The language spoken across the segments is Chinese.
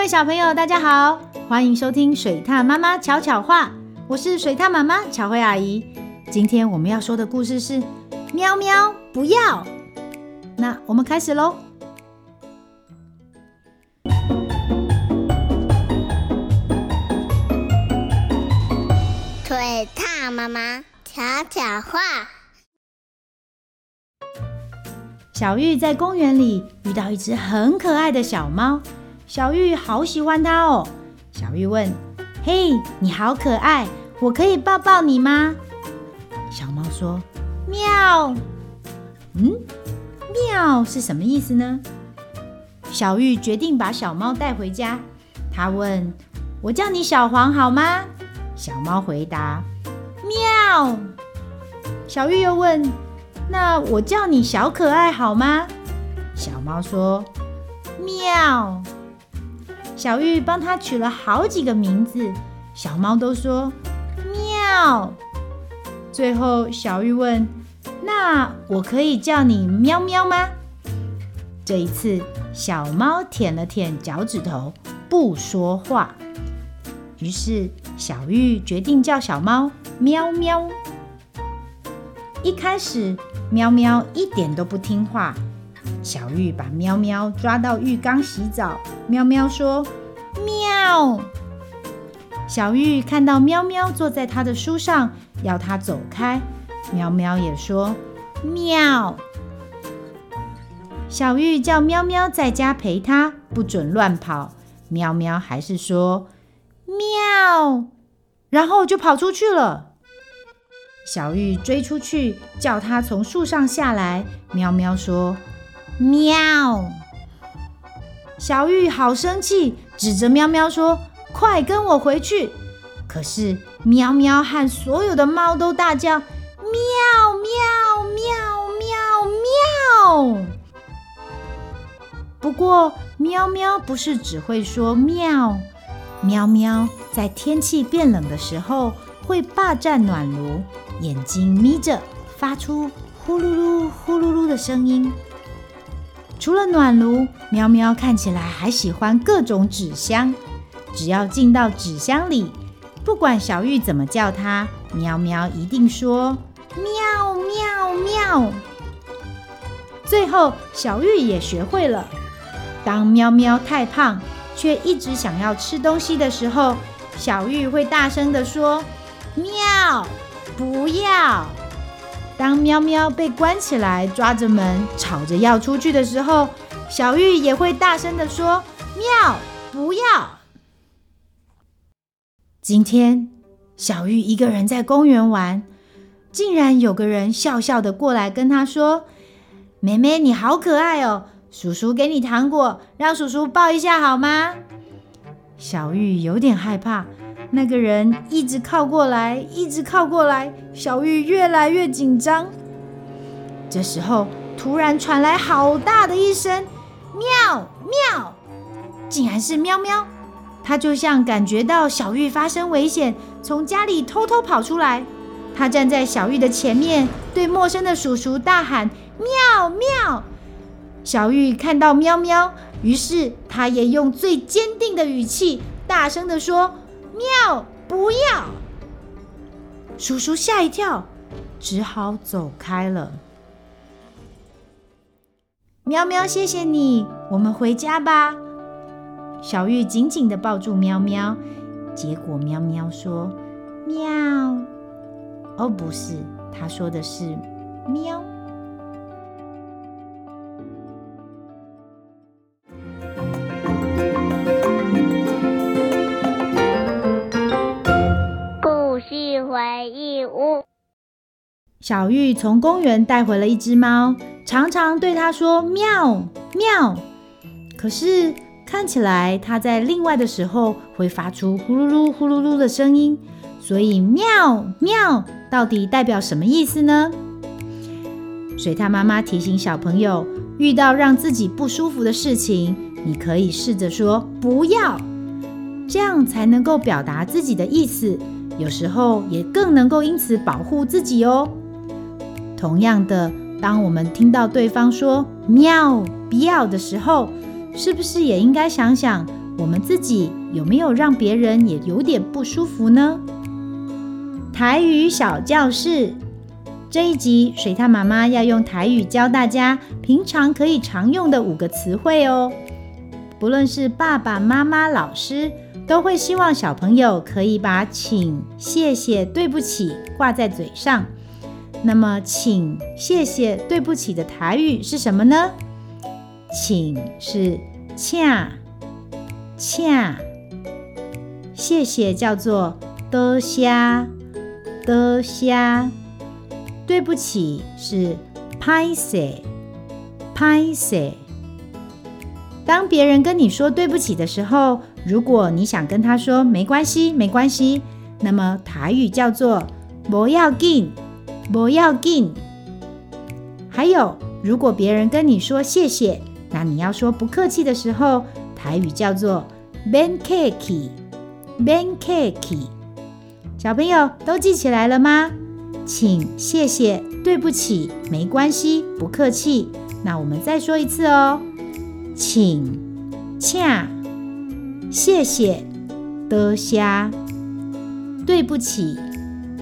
位小朋友，大家好，欢迎收听水獭妈妈巧巧话，我是水獭妈妈巧慧阿姨。今天我们要说的故事是喵喵不要。那我们开始喽。水獭妈妈巧巧话。小玉在公园里遇到一只很可爱的小猫。小玉好喜欢它哦。小玉问：“嘿，你好可爱，我可以抱抱你吗？”小猫说：“喵。”嗯，喵是什么意思呢？小玉决定把小猫带回家。她问：“我叫你小黄好吗？”小猫回答：“喵。”小玉又问：“那我叫你小可爱好吗？”小猫说：“喵。”小玉帮它取了好几个名字，小猫都说喵。最后，小玉问：“那我可以叫你喵喵吗？”这一次，小猫舔了舔脚趾头，不说话。于是，小玉决定叫小猫喵喵。一开始，喵喵一点都不听话。小玉把喵喵抓到浴缸洗澡。喵喵说：“喵。”小玉看到喵喵坐在他的书上，要他走开。喵喵也说：“喵。”小玉叫喵喵在家陪他，不准乱跑。喵喵还是说：“喵。”然后就跑出去了。小玉追出去，叫他从树上下来。喵喵说。喵！小玉好生气，指着喵喵说：“快跟我回去！”可是喵喵和所有的猫都大叫：“喵喵喵喵喵！”不过喵喵不是只会说喵，喵喵在天气变冷的时候会霸占暖炉，眼睛眯着，发出呼噜噜呼噜噜的声音。除了暖炉，喵喵看起来还喜欢各种纸箱。只要进到纸箱里，不管小玉怎么叫它，喵喵一定说喵喵喵。最后，小玉也学会了，当喵喵太胖却一直想要吃东西的时候，小玉会大声地说喵，不要。当喵喵被关起来，抓着门，吵着要出去的时候，小玉也会大声地说：“喵，不要！”今天，小玉一个人在公园玩，竟然有个人笑笑的过来跟她说：“妹妹，你好可爱哦，叔叔给你糖果，让叔叔抱一下好吗？”小玉有点害怕。那个人一直靠过来，一直靠过来，小玉越来越紧张。这时候，突然传来好大的一声“喵喵”，竟然是喵喵。他就像感觉到小玉发生危险，从家里偷偷跑出来。他站在小玉的前面，对陌生的叔叔大喊“喵喵”。小玉看到喵喵，于是他也用最坚定的语气，大声地说。喵！不要！叔叔吓一跳，只好走开了。喵喵，谢谢你，我们回家吧。小玉紧紧地抱住喵喵，结果喵喵说：“喵。”哦，不是，他说的是“喵”。小玉从公园带回了一只猫，常常对它说“喵喵”，可是看起来它在另外的时候会发出呼噜噜、呼噜噜的声音，所以“喵喵”到底代表什么意思呢？水獭妈妈提醒小朋友，遇到让自己不舒服的事情，你可以试着说“不要”，这样才能够表达自己的意思，有时候也更能够因此保护自己哦。同样的，当我们听到对方说“喵，不要”的时候，是不是也应该想想我们自己有没有让别人也有点不舒服呢？台语小教室这一集，水獭妈妈要用台语教大家平常可以常用的五个词汇哦。不论是爸爸妈妈、老师，都会希望小朋友可以把请、谢谢、对不起挂在嘴上。那么，请、谢谢、对不起的台语是什么呢？请是“请”。恰，谢谢叫做多虾，多虾。对不起是歹势，歹势。当别人跟你说对不起的时候，如果你想跟他说没关系，没关系，那么台语叫做不要紧，不要紧。还有，如果别人跟你说谢谢，那你要说不客气的时候。台语叫做免客气，免客气。小朋友都记起来了吗？请、谢谢、对不起、没关系、不客气。那我们再说一次哦，请、恰、谢谢、多谢、对不起、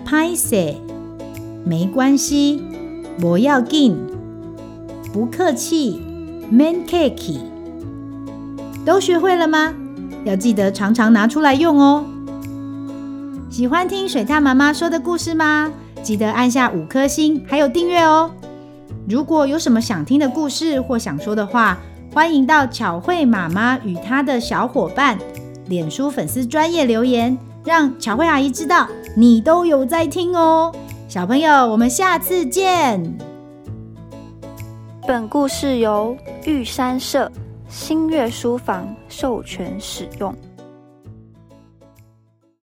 歹势、没关系、不要紧、不客气、免客气。都学会了吗？要记得常常拿出来用哦。喜欢听水獭妈妈说的故事吗？记得按下五颗星，还有订阅哦。如果有什么想听的故事或想说的话，欢迎到巧慧妈妈与她的小伙伴脸书粉丝专业留言，让巧慧阿姨知道你都有在听哦。小朋友，我们下次见。本故事由玉山社。新月书房授权使用。